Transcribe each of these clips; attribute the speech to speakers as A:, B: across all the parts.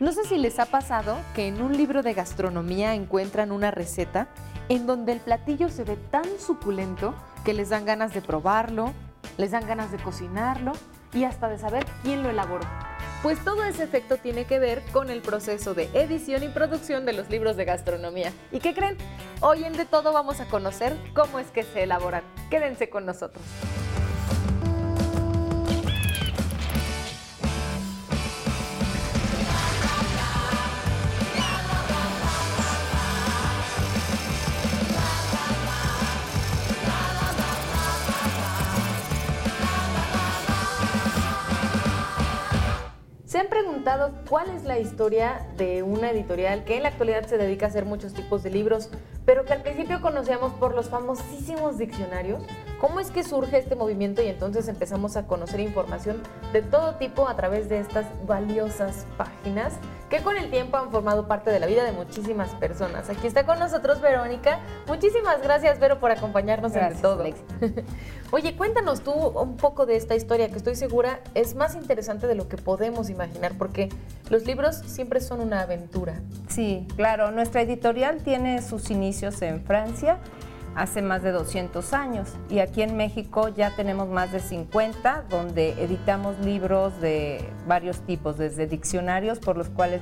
A: No sé si les ha pasado que en un libro de gastronomía encuentran una receta en donde el platillo se ve tan suculento que les dan ganas de probarlo, les dan ganas de cocinarlo y hasta de saber quién lo elaboró. Pues todo ese efecto tiene que ver con el proceso de edición y producción de los libros de gastronomía. ¿Y qué creen? Hoy en De Todo vamos a conocer cómo es que se elaboran. Quédense con nosotros. ¿Se han preguntado cuál es la historia de una editorial que en la actualidad se dedica a hacer muchos tipos de libros, pero que al principio conocíamos por los famosísimos diccionarios? ¿Cómo es que surge este movimiento y entonces empezamos a conocer información de todo tipo a través de estas valiosas páginas que con el tiempo han formado parte de la vida de muchísimas personas? Aquí está con nosotros Verónica. Muchísimas gracias, Vero, por acompañarnos en todo. Oye, cuéntanos tú un poco de esta historia que estoy segura es más interesante de lo que podemos imaginar, porque los libros siempre son una aventura.
B: Sí, claro. Nuestra editorial tiene sus inicios en Francia hace más de 200 años y aquí en México ya tenemos más de 50 donde editamos libros de varios tipos, desde diccionarios por los cuales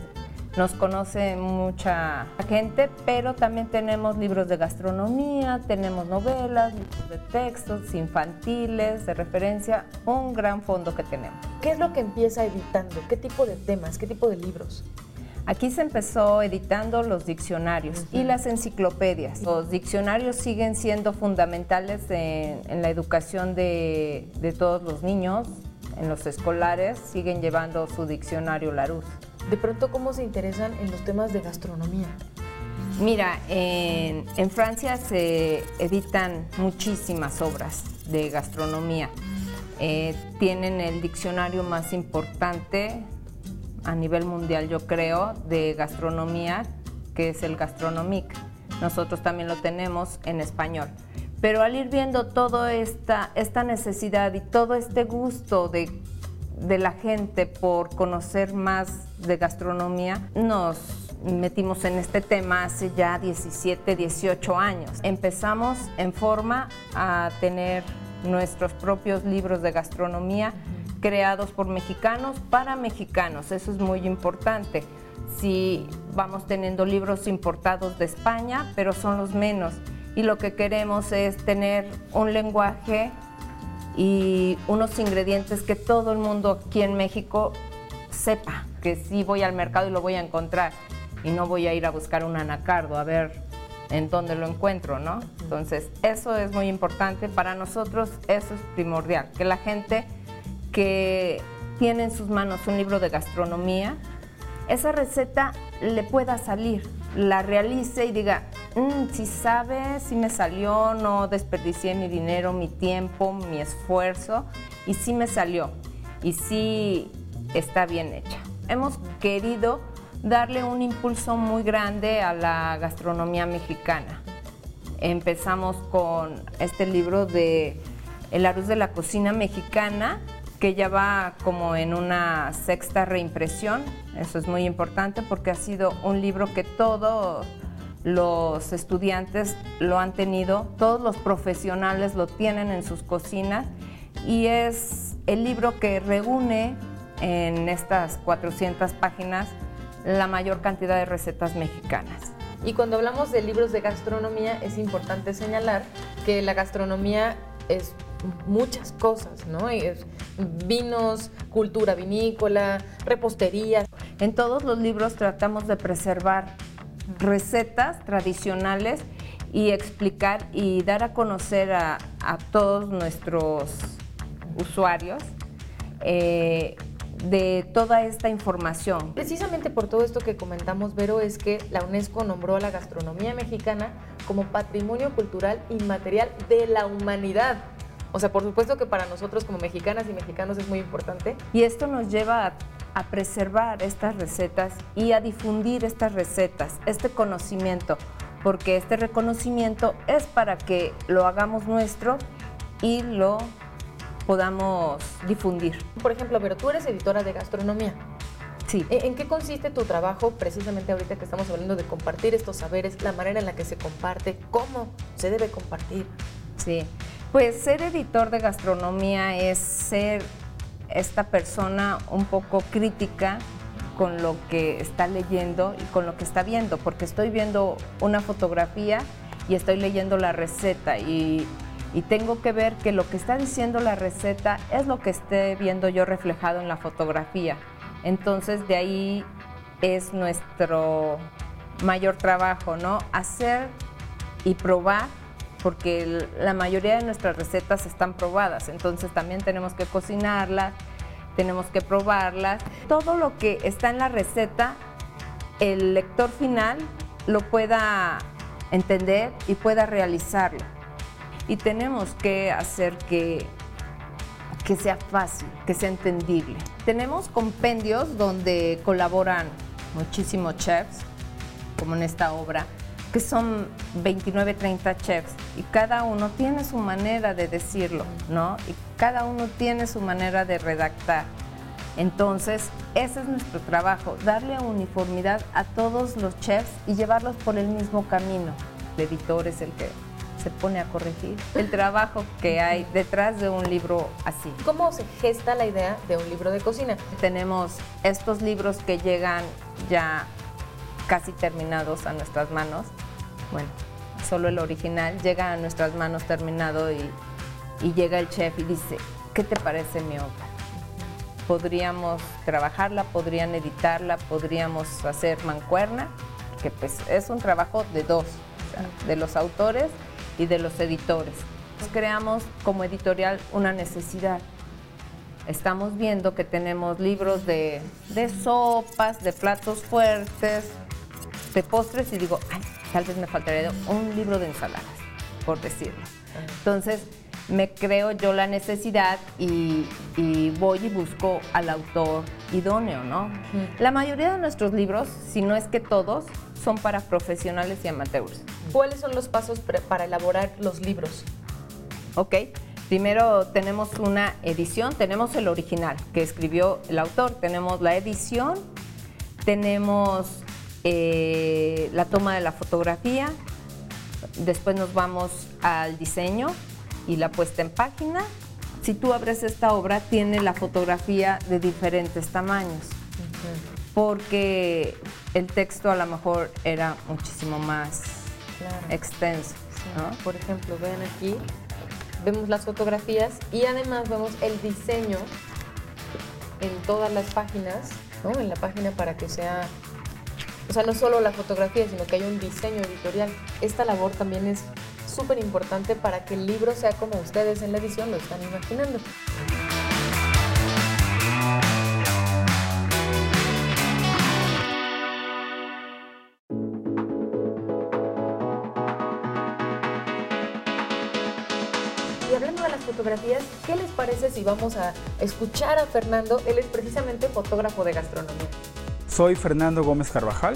B: nos conoce mucha gente, pero también tenemos libros de gastronomía, tenemos novelas, libros de textos infantiles, de referencia, un gran fondo que tenemos.
A: ¿Qué es lo que empieza editando? ¿Qué tipo de temas? ¿Qué tipo de libros?
B: Aquí se empezó editando los diccionarios y las enciclopedias. Los diccionarios siguen siendo fundamentales en, la educación de, todos los niños, en los escolares, siguen llevando su diccionario Larousse.
A: De pronto, ¿cómo se interesan en los temas de gastronomía?
B: Mira, en, en Francia se editan muchísimas obras de gastronomía. Eh, tienen el diccionario más importante a nivel mundial, yo creo, de gastronomía, que es el Gastronomic. Nosotros también lo tenemos en español. Pero al ir viendo toda esta, esta necesidad y todo este gusto de, de la gente por conocer más de gastronomía, nos metimos en este tema hace ya 17, 18 años. Empezamos en forma a tener nuestros propios libros de gastronomía creados por mexicanos para mexicanos. Eso es muy importante. Si vamos teniendo libros importados de España, pero son los menos. Y lo que queremos es tener un lenguaje y unos ingredientes que todo el mundo aquí en México sepa que sí voy al mercado y lo voy a encontrar y no voy a ir a buscar un anacardo a ver en dónde lo encuentro, ¿no? Entonces, eso es muy importante para nosotros, eso es primordial, que la gente que tiene en sus manos un libro de gastronomía, esa receta le pueda salir, la realice y diga, mm, si sabe, si me salió, no desperdicié mi dinero, mi tiempo, mi esfuerzo, y si me salió, y si está bien hecha. Hemos querido darle un impulso muy grande a la gastronomía mexicana. Empezamos con este libro de El arroz de la cocina mexicana, que ya va como en una sexta reimpresión. Eso es muy importante porque ha sido un libro que todos los estudiantes lo han tenido, todos los profesionales lo tienen en sus cocinas y es el libro que reúne en estas 400 páginas la mayor cantidad de recetas mexicanas.
A: Y cuando hablamos de libros de gastronomía es importante señalar que la gastronomía es muchas cosas, ¿no? vinos, cultura vinícola, repostería.
B: En todos los libros tratamos de preservar recetas tradicionales y explicar y dar a conocer a, todos nuestros usuarios eh, de toda esta información.
A: Precisamente por todo esto que comentamos, Vero, es que la UNESCO nombró a la gastronomía mexicana como patrimonio cultural inmaterial de la humanidad. O sea, por supuesto que para nosotros como mexicanas y mexicanos es muy importante.
B: Y esto nos lleva a, preservar estas recetas y a difundir estas recetas, este conocimiento, porque este reconocimiento es para que lo hagamos nuestro y lo podamos difundir.
A: Por ejemplo, pero tú eres editora de gastronomía.
B: Sí.
A: ¿E- ¿En qué consiste tu trabajo precisamente ahorita que estamos hablando de compartir estos saberes, la manera en la que se comparte, cómo se debe compartir?
B: Sí, pues ser editor de gastronomía es ser esta persona un poco crítica con lo que está leyendo y con lo que está viendo, porque estoy viendo una fotografía y estoy leyendo la receta y, y tengo que ver que lo que está diciendo la receta es lo que esté viendo yo reflejado en la fotografía. Entonces de ahí es nuestro mayor trabajo, ¿no? Hacer y probar porque la mayoría de nuestras recetas están probadas, entonces también tenemos que cocinarlas, tenemos que probarlas. Todo lo que está en la receta, el lector final lo pueda entender y pueda realizarlo. Y tenemos que hacer que, que sea fácil, que sea entendible. Tenemos compendios donde colaboran muchísimos chefs, como en esta obra, que son 29, 30 chefs y cada uno tiene su manera de decirlo, ¿no? Y cada uno tiene su manera de redactar. Entonces, ese es nuestro trabajo, darle uniformidad a todos los chefs y llevarlos por el mismo camino. El editor es el que se pone a corregir el trabajo que hay detrás de un libro así.
A: ¿Cómo se gesta la idea de un libro de cocina?
B: Tenemos estos libros que llegan ya casi terminados a nuestras manos. Bueno, solo el original llega a nuestras manos terminado y, y llega el chef y dice, ¿qué te parece mi obra? Podríamos trabajarla, podrían editarla, podríamos hacer mancuerna, que pues es un trabajo de dos, o sea, de los autores y de los editores. Creamos como editorial una necesidad estamos viendo que tenemos libros de, de sopas, de platos fuertes, de postres y digo, ay, tal vez me faltaría un libro de ensaladas, por decirlo. Entonces me creo yo la necesidad y, y voy y busco al autor idóneo, ¿no? La mayoría de nuestros libros, si no es que todos, son para profesionales y amateurs.
A: ¿Cuáles son los pasos para elaborar los libros?
B: ¿ok? Primero tenemos una edición, tenemos el original que escribió el autor, tenemos la edición, tenemos eh, la toma de la fotografía, después nos vamos al diseño y la puesta en página. Si tú abres esta obra, tiene la fotografía de diferentes tamaños, porque el texto a lo mejor era muchísimo más
A: Claro.
B: extenso. ¿no?
A: Por ejemplo, vean aquí, vemos las fotografías y además vemos el diseño en todas las páginas, ¿no? En la página para que sea, sea, no solo la fotografía, sino que haya un diseño editorial. Esta labor también es súper importante para que el libro sea como ustedes en la edición lo están imaginando. Y hablando de las fotografías, ¿qué les parece si vamos a escuchar a Fernando? Él es precisamente fotógrafo de gastronomía.
C: Soy Fernando Gómez Carvajal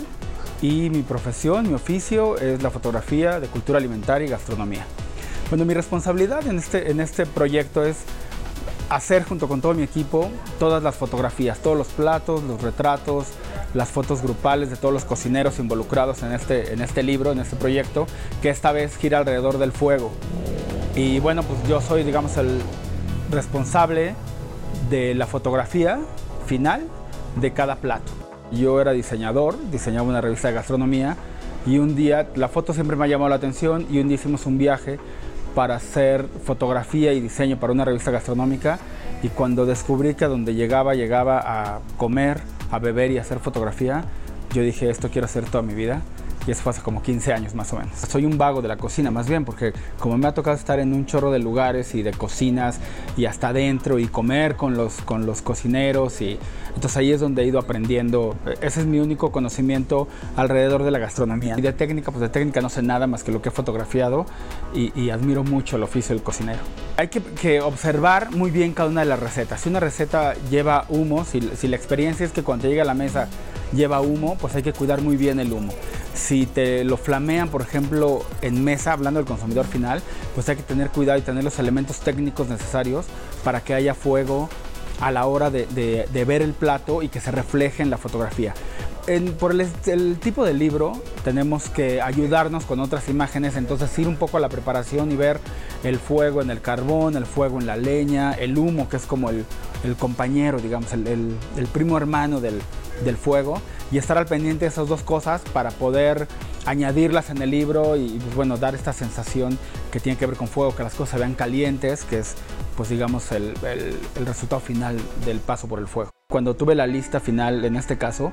C: y mi profesión, mi oficio es la fotografía de cultura alimentaria y gastronomía. Bueno, mi responsabilidad en este, en este proyecto es hacer junto con todo mi equipo todas las fotografías, todos los platos, los retratos, las fotos grupales de todos los cocineros involucrados en este, en este libro, en este proyecto, que esta vez gira alrededor del fuego. Y bueno, pues yo soy, digamos, el responsable de la fotografía final de cada plato. Yo era diseñador, diseñaba una revista de gastronomía y un día, la foto siempre me ha llamado la atención y un día hicimos un viaje para hacer fotografía y diseño para una revista gastronómica y cuando descubrí que a donde llegaba, llegaba a comer, a beber y a hacer fotografía, yo dije, esto quiero hacer toda mi vida. Y eso fue hace como 15 años más o menos. Soy un vago de la cocina más bien, porque como me ha tocado estar en un chorro de lugares y de cocinas y hasta adentro y comer con los, con los cocineros y entonces ahí es donde he ido aprendiendo. Ese es mi único conocimiento alrededor de la gastronomía. Y de técnica, pues de técnica no sé nada más que lo que he fotografiado y, y admiro mucho el oficio del cocinero. Hay que, que observar muy bien cada una de las recetas. Si una receta lleva humo, si, si la experiencia es que cuando llega a la mesa lleva humo, pues hay que cuidar muy bien el humo. Si te lo flamean, por ejemplo, en mesa, hablando del consumidor final, pues hay que tener cuidado y tener los elementos técnicos necesarios para que haya fuego a la hora de, ver el plato y que se refleje en la fotografía. por el, tipo de libro tenemos que ayudarnos con otras imágenes, entonces ir un poco a la preparación y ver el fuego en el carbón, el fuego en la leña, el humo que es como el, compañero, digamos, el, primo hermano del, del fuego y estar al pendiente de esas dos cosas para poder añadirlas en el libro y pues, bueno, dar esta sensación que tiene que ver con fuego, que las cosas se vean calientes, que es pues digamos el, resultado final del paso por el fuego. Cuando tuve la lista final, en este caso,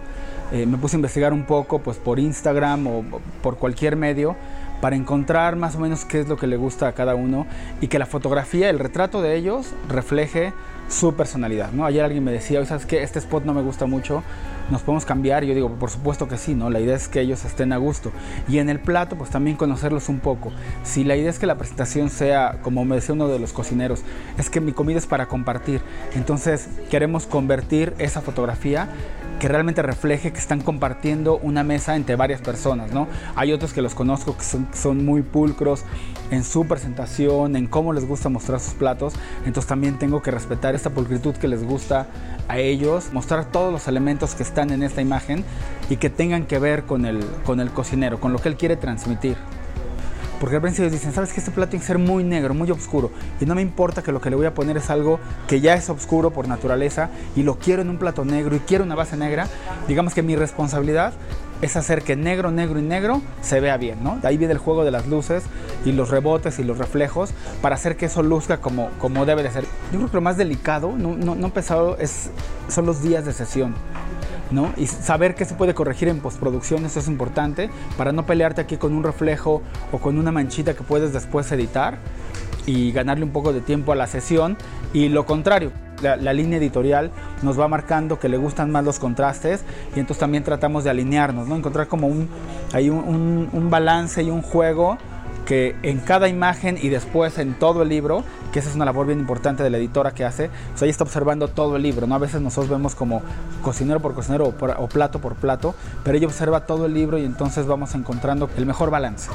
C: eh, me puse a investigar un poco pues por Instagram o por cualquier medio para encontrar más o menos qué es lo que le gusta a cada uno y que la fotografía, el retrato de ellos refleje su personalidad, ¿no? Ayer alguien me decía, ¿sabes qué? Este spot no me gusta mucho, ¿nos podemos cambiar? Yo digo, por supuesto que sí, ¿no? La idea es que ellos estén a gusto. Y en el plato, pues también conocerlos un poco. Si la idea es que la presentación sea, como me decía uno de los cocineros, es que mi comida es para compartir. Entonces, queremos convertir esa fotografía que realmente refleje que están compartiendo una mesa entre varias personas, ¿no? Hay otros que los conozco que son, son muy pulcros en su presentación, en cómo les gusta mostrar sus platos, entonces también tengo que respetar esta pulcritud que les gusta a ellos, mostrar todos los elementos que están en esta imagen y que tengan que ver con el, con el cocinero, con lo que él quiere transmitir. Porque al principio dicen, sabes que este plato tiene que ser muy negro, muy oscuro. Y no me importa que lo que le voy a poner es algo que ya es oscuro por naturaleza y lo quiero en un plato negro y quiero una base negra. Digamos que mi responsabilidad es hacer que negro, negro y negro se vea bien, ¿no? De ahí viene el juego de las luces y los rebotes y los reflejos para hacer que eso luzca como, como debe de ser. Yo creo que lo más delicado, no, no, no pesado, es, son los días de sesión. ¿no? Y saber qué se puede corregir en postproducción, eso es importante, para no pelearte aquí con un reflejo o con una manchita que puedes después editar y ganarle un poco de tiempo a la sesión. Y lo contrario, la, línea editorial nos va marcando que le gustan más los contrastes y entonces también tratamos de alinearnos, ¿no? Encontrar como un, hay un balance y un juego que en cada imagen y después en todo el libro, que esa es una labor bien importante de la editora que hace, pues ahí está observando todo el libro, ¿no? A veces nosotros vemos como cocinero por cocinero o, plato por plato, pero ella observa todo el libro y entonces vamos encontrando el mejor balance.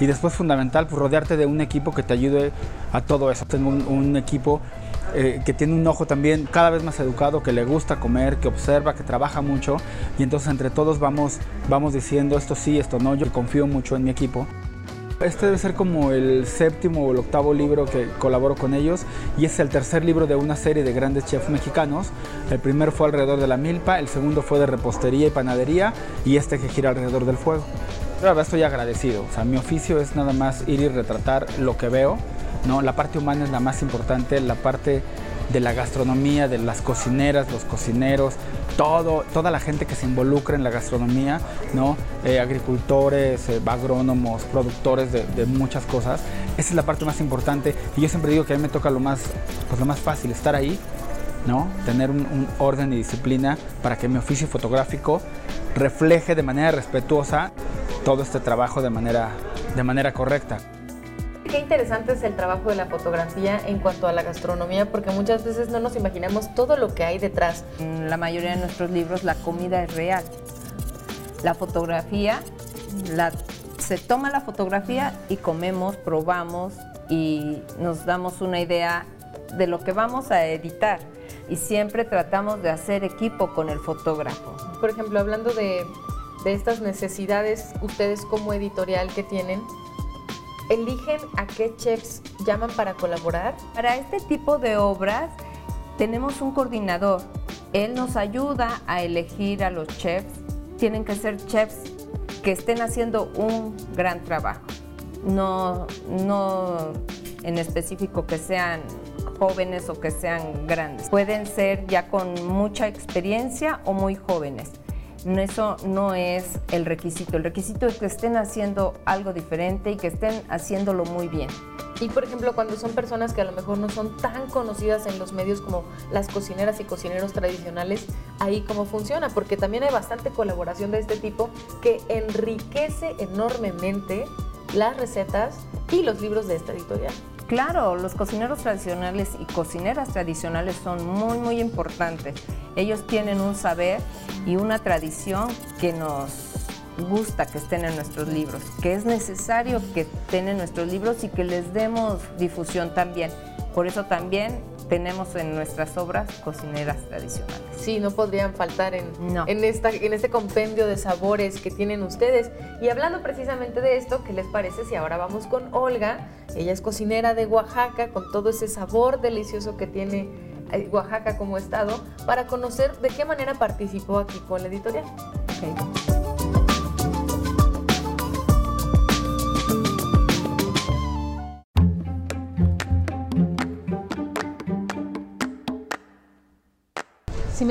C: Y después fundamental, pues rodearte de un equipo que te ayude a todo eso. Tengo un, equipo eh, que tiene un ojo también cada vez más educado, que le gusta comer, que observa, que trabaja mucho y entonces entre todos vamos, vamos diciendo esto sí, esto no, yo confío mucho en mi equipo. Este debe ser como el séptimo o el octavo libro que colaboro con ellos y es el tercer libro de una serie de grandes chefs mexicanos. El primero fue alrededor de la milpa, el segundo fue de repostería y panadería y este que gira alrededor del fuego. Estoy agradecido, o sea, mi oficio es nada más ir y retratar lo que veo, ¿no? La parte humana es la más importante, la parte de la gastronomía, de las cocineras, los cocineros, todo, toda la gente que se involucra en la gastronomía, ¿no? Eh, agricultores, eh, agrónomos, productores de, muchas cosas. Esa es la parte más importante y yo siempre digo que a mí me toca lo más, pues lo más fácil, estar ahí, ¿no? tener un, orden y disciplina para que mi oficio fotográfico refleje de manera respetuosa todo este trabajo de manera, de manera correcta.
A: Qué interesante es el trabajo de la fotografía en cuanto a la gastronomía, porque muchas veces no nos imaginamos todo lo que hay detrás.
B: En la mayoría de nuestros libros la comida es real. La fotografía, se toma la fotografía y comemos, probamos y nos damos una idea de lo que vamos a editar. Y siempre tratamos de hacer equipo con el fotógrafo.
A: Por ejemplo, hablando de, de estas necesidades, ustedes como editorial que tienen, eligen a qué chefs llaman para colaborar?
B: Para este tipo de obras tenemos un coordinador. Él nos ayuda a elegir a los chefs. Tienen que ser chefs que estén haciendo un gran trabajo. No, no en específico que sean jóvenes o que sean grandes. Pueden ser ya con mucha experiencia o muy jóvenes. Eso no es el requisito. El requisito es que estén haciendo algo diferente y que estén haciéndolo muy bien.
A: Y por ejemplo, cuando son personas que a lo mejor no son tan conocidas en los medios como las cocineras y cocineros tradicionales, ahí cómo funciona, porque también hay bastante colaboración de este tipo que enriquece enormemente las recetas y los libros de esta editorial.
B: Claro, los cocineros tradicionales y cocineras tradicionales son muy, muy importantes. Ellos tienen un saber y una tradición que nos gusta que estén en nuestros libros, que es necesario que estén en nuestros libros y que les demos difusión también. Por eso también tenemos en nuestras obras cocineras tradicionales.
A: Sí, no podrían faltar en, en, esta, en este compendio de sabores que tienen ustedes. Y hablando precisamente de esto, ¿qué les parece si ahora vamos con Olga? Ella es cocinera de Oaxaca, con todo ese sabor delicioso que tiene eh, Oaxaca como estado, para conocer de qué manera participó aquí con la editorial.
D: Sí,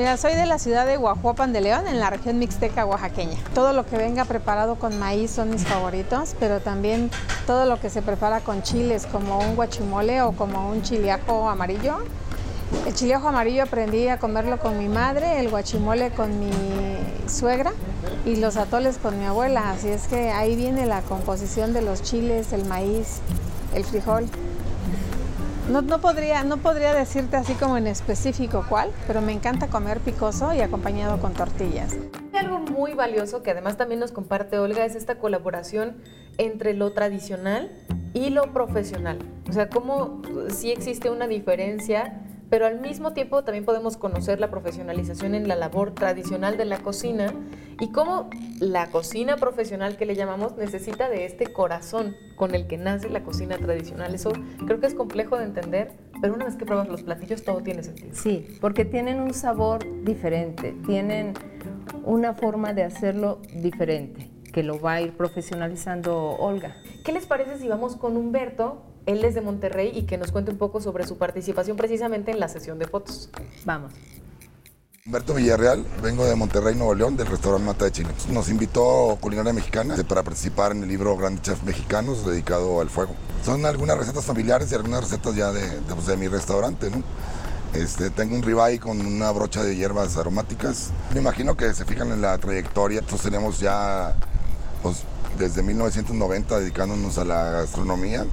D: mira, soy de la ciudad de Guajuapan de León, en la región mixteca oaxaqueña. Todo lo que venga preparado con maíz son mis favoritos, pero también todo lo que se prepara con chiles, como un guachimole o como un chiliajo amarillo. El chiliajo amarillo aprendí a comerlo con mi madre, el guachimole con mi suegra y los atoles con mi abuela. Así es que ahí viene la composición de los chiles, el maíz, el frijol. No, podría, no podría decirte así como en específico cuál, pero me encanta comer picoso y acompañado con tortillas.
A: Algo muy valioso que además también nos comparte Olga es esta colaboración entre lo tradicional y lo profesional. O sea, cómo sí existe una diferencia pero al mismo tiempo también podemos conocer la profesionalización en la labor tradicional de la cocina y cómo la cocina profesional que le llamamos necesita de este corazón con el que nace la cocina tradicional. Eso creo que es complejo de entender, pero una vez que pruebas los platillos todo tiene sentido.
B: Sí, porque tienen un sabor diferente, tienen una forma de hacerlo diferente que lo va a ir profesionalizando Olga.
A: ¿Qué les parece si vamos con Humberto él es de Monterrey y que nos cuente un poco sobre su participación precisamente en la sesión de fotos.
B: Vamos.
E: Humberto Villarreal, vengo de Monterrey, Nuevo León, del restaurante Mata de Chile. Nos invitó Culinaria Mexicana para participar en el libro Grandes Chefs Mexicanos dedicado al fuego. Son algunas recetas familiares y algunas recetas ya de, de, pues, mi restaurante, ¿no? Este, tengo un ribeye con una brocha de hierbas aromáticas. Me imagino que se fijan en la trayectoria. Nosotros tenemos ya pues, desde 1990 dedicándonos a la gastronomía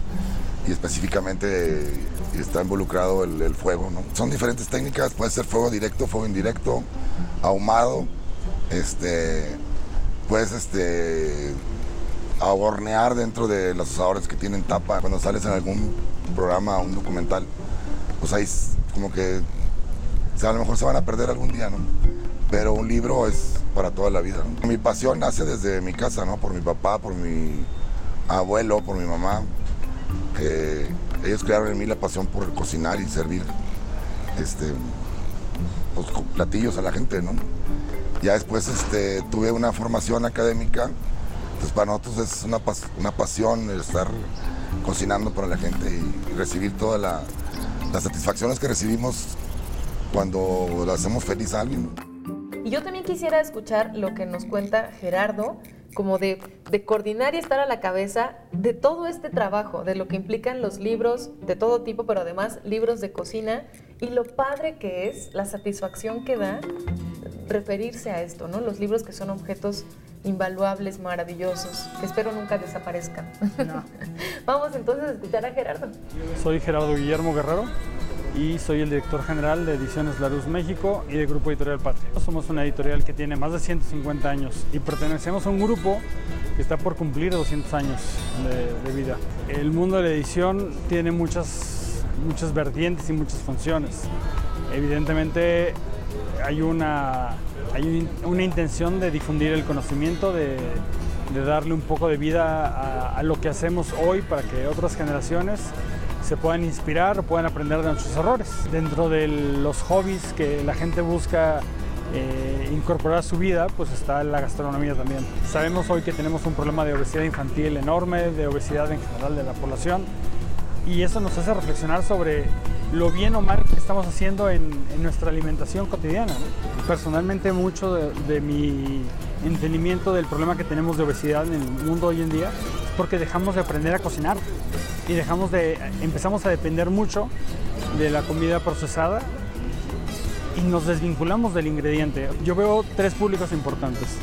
E: y específicamente está involucrado el, fuego. ¿no? Son diferentes técnicas, puede ser fuego directo, fuego indirecto, ahumado, este, puedes este, dentro de los asadores que tienen tapa. Cuando sales en algún programa, un documental, pues ahí como que a lo mejor se van a perder algún día, ¿no? Pero un libro es para toda la vida. Mi pasión nace desde mi casa, ¿no? Por mi papá, por mi abuelo, por mi mamá ellos crearon en mí la pasión por cocinar y servir este, pues, platillos a la gente, ¿no? Ya después este, tuve una formación académica, entonces para nosotros es una, una pasión estar cocinando para la gente y, recibir todas las satisfacciones que recibimos cuando hacemos feliz a alguien.
A: Y yo también quisiera escuchar lo que nos cuenta Gerardo como de, coordinar y estar a la cabeza de todo este trabajo, de lo que implican los libros de todo tipo, pero además libros de cocina y lo padre que es, la satisfacción que da referirse a esto, ¿no? Los libros que son objetos invaluables, maravillosos, que espero nunca desaparezcan. Vamos entonces a escuchar a Gerardo.
F: Soy Gerardo Guillermo Guerrero y soy el director general de Ediciones La Luz México y de Grupo Editorial Patria. Somos una editorial que tiene más de 150 años y pertenecemos a un grupo que está por cumplir 200 años de, vida. El mundo de la edición tiene muchas, muchas vertientes y muchas funciones. Evidentemente hay una, hay una intención de difundir el conocimiento, de, darle un poco de vida a lo que hacemos hoy para que otras generaciones se puedan inspirar puedan aprender de nuestros errores. Dentro de los hobbies que la gente busca eh, incorporar a su vida, pues está la gastronomía también. Sabemos hoy que tenemos un problema de obesidad infantil enorme, de obesidad en general de la población, y eso nos hace reflexionar sobre lo bien o mal que estamos haciendo en, nuestra alimentación cotidiana. Personalmente mucho de, mi entendimiento del problema que tenemos de obesidad en el mundo hoy en día porque dejamos de aprender a cocinar y dejamos de, empezamos a depender mucho de la comida procesada y nos desvinculamos del ingrediente. Yo veo tres públicos importantes.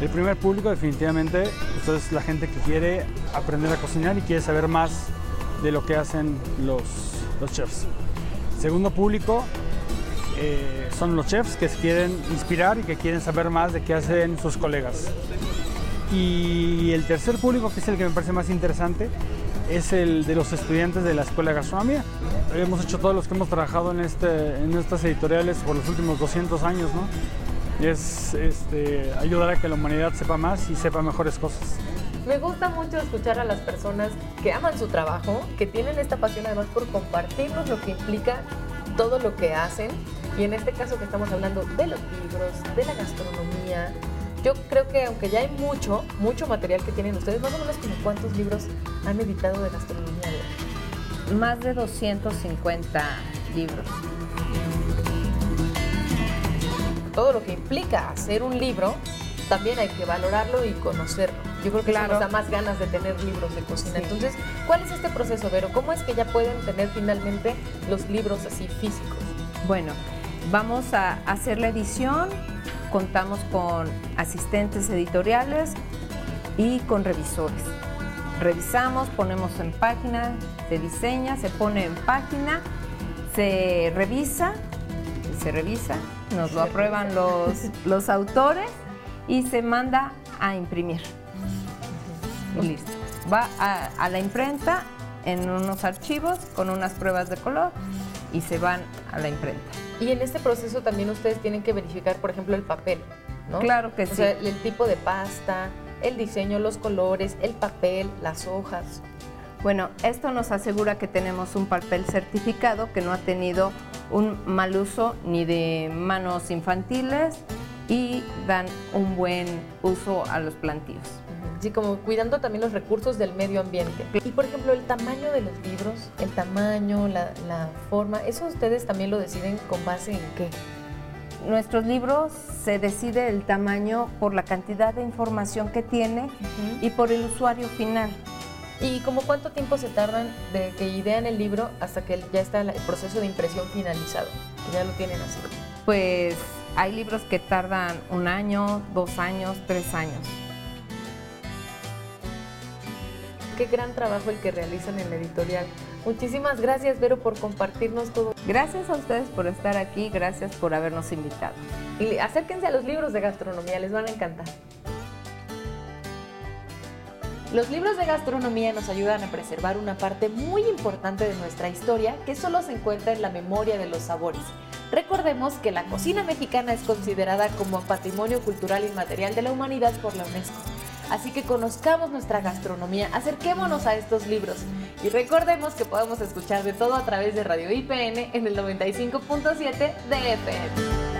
F: El primer público definitivamente pues, es la gente que quiere aprender a cocinar y quiere saber más de lo que hacen los, los chefs. Segundo público eh, son los chefs que quieren inspirar y que quieren saber más de qué hacen sus colegas. Y el tercer público, que es el que me parece más interesante,
C: es el de los estudiantes de la Escuela de Gastronomía. Hemos hecho todos los que hemos trabajado en, este, en estas editoriales por los últimos 200 años, ¿no? Es este, ayudar a que la humanidad sepa más y sepa mejores cosas.
A: Me gusta mucho escuchar a las personas que aman su trabajo, que tienen esta pasión además por compartirnos lo que implica todo lo que hacen. Y en este caso que estamos hablando de los libros, de la gastronomía, yo creo que aunque ya hay mucho, mucho material que tienen ustedes, más o menos como cuántos libros han editado de gastronomía.
B: Más de 250 libros.
A: Todo lo que implica hacer un libro, también hay que valorarlo y conocerlo. Yo creo que eso nos da más ganas de tener libros de cocina. Entonces, ¿cuál es este proceso, Vero? ¿Cómo es que ya pueden tener finalmente los libros así físicos?
B: Bueno, vamos a hacer la edición, contamos con asistentes editoriales y con revisores. Revisamos, ponemos en página, se diseña, se pone en página, se revisa, se revisa, nos lo aprueban los, los autores y se manda a imprimir y listo. Va a, la imprenta en unos archivos con unas pruebas de color y se van a la imprenta.
A: Y en este proceso también ustedes tienen que verificar, por ejemplo, el papel, ¿no?
B: Claro que
A: o
B: sí.
A: Sea, el tipo de pasta, el diseño, los colores, el papel, las hojas.
B: Bueno, esto nos asegura que tenemos un papel certificado que no ha tenido un mal uso ni de manos infantiles y dan un buen uso a los plantíos.
A: Sí, como cuidando también los recursos del medio ambiente. Y por ejemplo, el tamaño de los libros, el tamaño, la, forma, ¿eso ustedes también lo deciden con base en qué?
B: Nuestros libros se decide el tamaño por la cantidad de información que tiene y por el usuario final.
A: ¿Y como cuánto tiempo se tardan de que idean el libro hasta que ya está el proceso de impresión finalizado? Que ya lo tienen así.
B: Pues hay libros que tardan un año, dos años, tres años.
A: Qué gran trabajo el que realizan en la editorial. Muchísimas gracias, Vero, por compartirnos todo.
B: Gracias a ustedes por estar aquí, gracias por habernos invitado.
A: Y acérquense a los libros de gastronomía, les van a encantar. Los libros de gastronomía nos ayudan a preservar una parte muy importante de nuestra historia que solo se encuentra en la memoria de los sabores. Recordemos que la cocina mexicana es considerada como Patrimonio Cultural Inmaterial de la Humanidad por la UNESCO. Así que conozcamos nuestra gastronomía, acerquémonos a estos libros y recordemos que podemos escuchar de todo a través de Radio IPN en el 95.7 de FM.